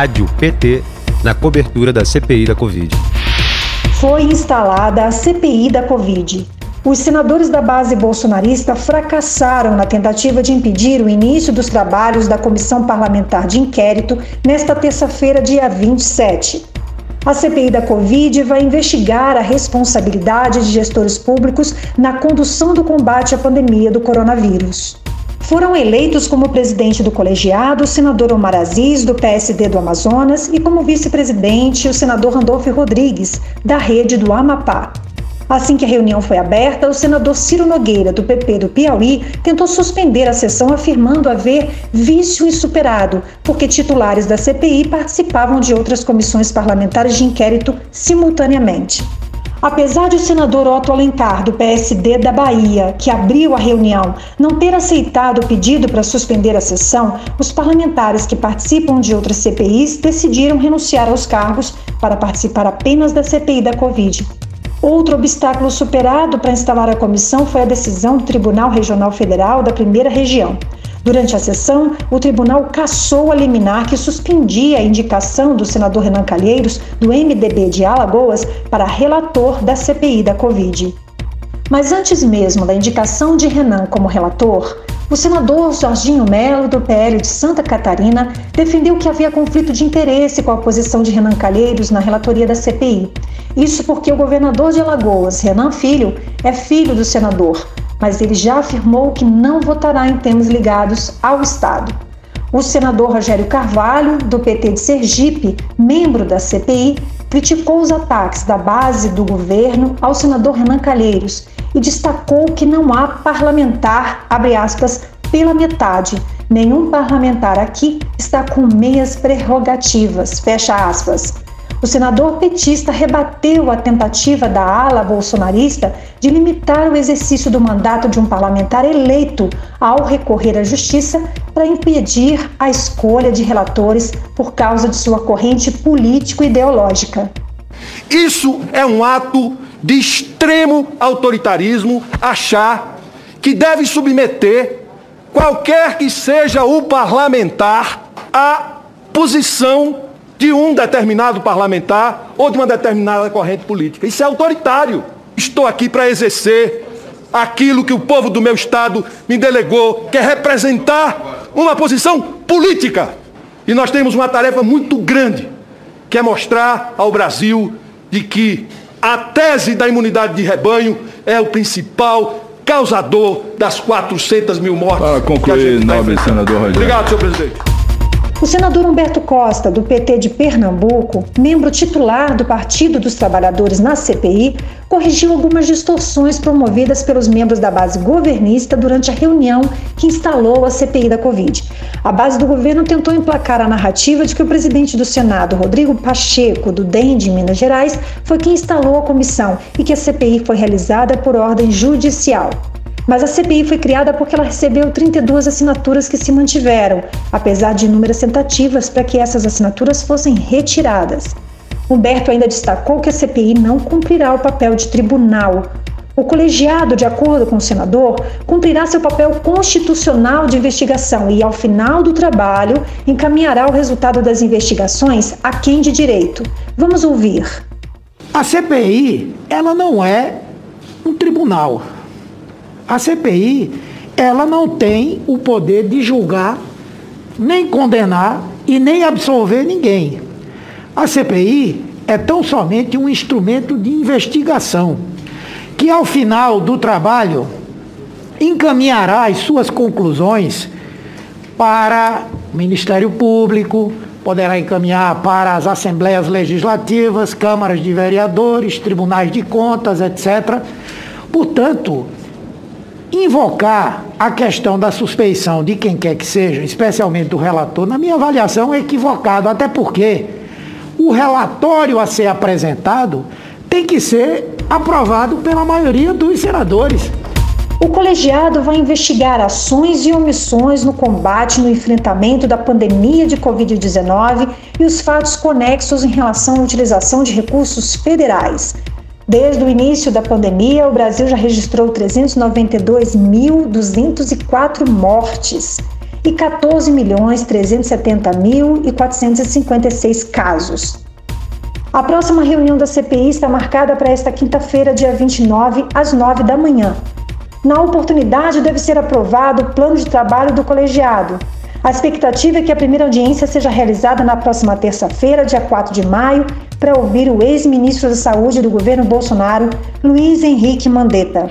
Rádio PT na cobertura da CPI da Covid. Foi instalada a CPI da Covid. Os senadores da base bolsonarista fracassaram na tentativa de impedir o início dos trabalhos da Comissão Parlamentar de Inquérito nesta terça-feira, dia 27. A CPI da Covid vai investigar a responsabilidade de gestores públicos na condução do combate à pandemia do coronavírus. Foram eleitos como presidente do colegiado o senador Omar Aziz, do PSD do Amazonas, e como vice-presidente o senador Randolfo Rodrigues, da rede do Amapá. Assim que a reunião foi aberta, o senador Ciro Nogueira, do PP do Piauí, tentou suspender a sessão, afirmando haver vício insuperado, porque titulares da CPI participavam de outras comissões parlamentares de inquérito simultaneamente. Apesar de o senador Otto Alencar, do PSD da Bahia, que abriu a reunião, não ter aceitado o pedido para suspender a sessão, os parlamentares que participam de outras CPIs decidiram renunciar aos cargos para participar apenas da CPI da Covid. Outro obstáculo superado para instalar a comissão foi a decisão do Tribunal Regional Federal da Primeira Região. Durante a sessão, o tribunal cassou a liminar que suspendia a indicação do senador Renan Calheiros, do MDB de Alagoas, para relator da CPI da Covid. Mas antes mesmo da indicação de Renan como relator, o senador Jorginho Melo, do PL de Santa Catarina, defendeu que havia conflito de interesse com a posição de Renan Calheiros na relatoria da CPI. Isso porque o governador de Alagoas, Renan Filho, é filho do senador, mas ele já afirmou que não votará em temas ligados ao Estado. O senador Rogério Carvalho, do PT de Sergipe, membro da CPI, criticou os ataques da base do governo ao senador Renan Calheiros e destacou que não há parlamentar, abre aspas, pela metade. Nenhum parlamentar aqui está com meias prerrogativas, fecha aspas. O senador petista rebateu a tentativa da ala bolsonarista de limitar o exercício do mandato de um parlamentar eleito ao recorrer à justiça para impedir a escolha de relatores por causa de sua corrente político-ideológica. Isso é um ato de extremo autoritarismo achar que deve submeter qualquer que seja o parlamentar à posição de um determinado parlamentar ou de uma determinada corrente política. Isso é autoritário. Estou aqui para exercer aquilo que o povo do meu estado me delegou, que é representar uma posição política. E nós temos uma tarefa muito grande, que é mostrar ao Brasil de que a tese da imunidade de rebanho é o principal causador das 400 mil mortes. Para concluir, nobre senador Rogério. Obrigado, senhor presidente. O senador Humberto Costa, do PT de Pernambuco, membro titular do Partido dos Trabalhadores na CPI, corrigiu algumas distorções promovidas pelos membros da base governista durante a reunião que instalou a CPI da Covid. A base do governo tentou emplacar a narrativa de que o presidente do Senado, Rodrigo Pacheco, do DEM de Minas Gerais, foi quem instalou a comissão e que a CPI foi realizada por ordem judicial. Mas a CPI foi criada porque ela recebeu 32 assinaturas que se mantiveram, apesar de inúmeras tentativas para que essas assinaturas fossem retiradas. Humberto ainda destacou que a CPI não cumprirá o papel de tribunal. O colegiado, de acordo com o senador, cumprirá seu papel constitucional de investigação e, ao final do trabalho, encaminhará o resultado das investigações a quem de direito. Vamos ouvir. A CPI, ela não é um tribunal. A CPI, ela não tem o poder de julgar, nem condenar e nem absolver ninguém. A CPI é tão somente um instrumento de investigação, que ao final do trabalho encaminhará as suas conclusões para o Ministério Público, poderá encaminhar para as assembleias legislativas, câmaras de vereadores, tribunais de contas, etc. Portanto, invocar a questão da suspeição de quem quer que seja, especialmente do relator, na minha avaliação é equivocado, até porque o relatório a ser apresentado tem que ser aprovado pela maioria dos senadores. O colegiado vai investigar ações e omissões no combate no enfrentamento da pandemia de Covid-19 e os fatos conexos em relação à utilização de recursos federais. Desde o início da pandemia, o Brasil já registrou 392.204 mortes. e 14.370.456 casos. A próxima reunião da CPI está marcada para esta quinta-feira, dia 29, às 9 da manhã. Na oportunidade, deve ser aprovado o plano de trabalho do colegiado. A expectativa é que a primeira audiência seja realizada na próxima terça-feira, dia 4 de maio, para ouvir o ex-ministro da Saúde do governo Bolsonaro, Luiz Henrique Mandetta.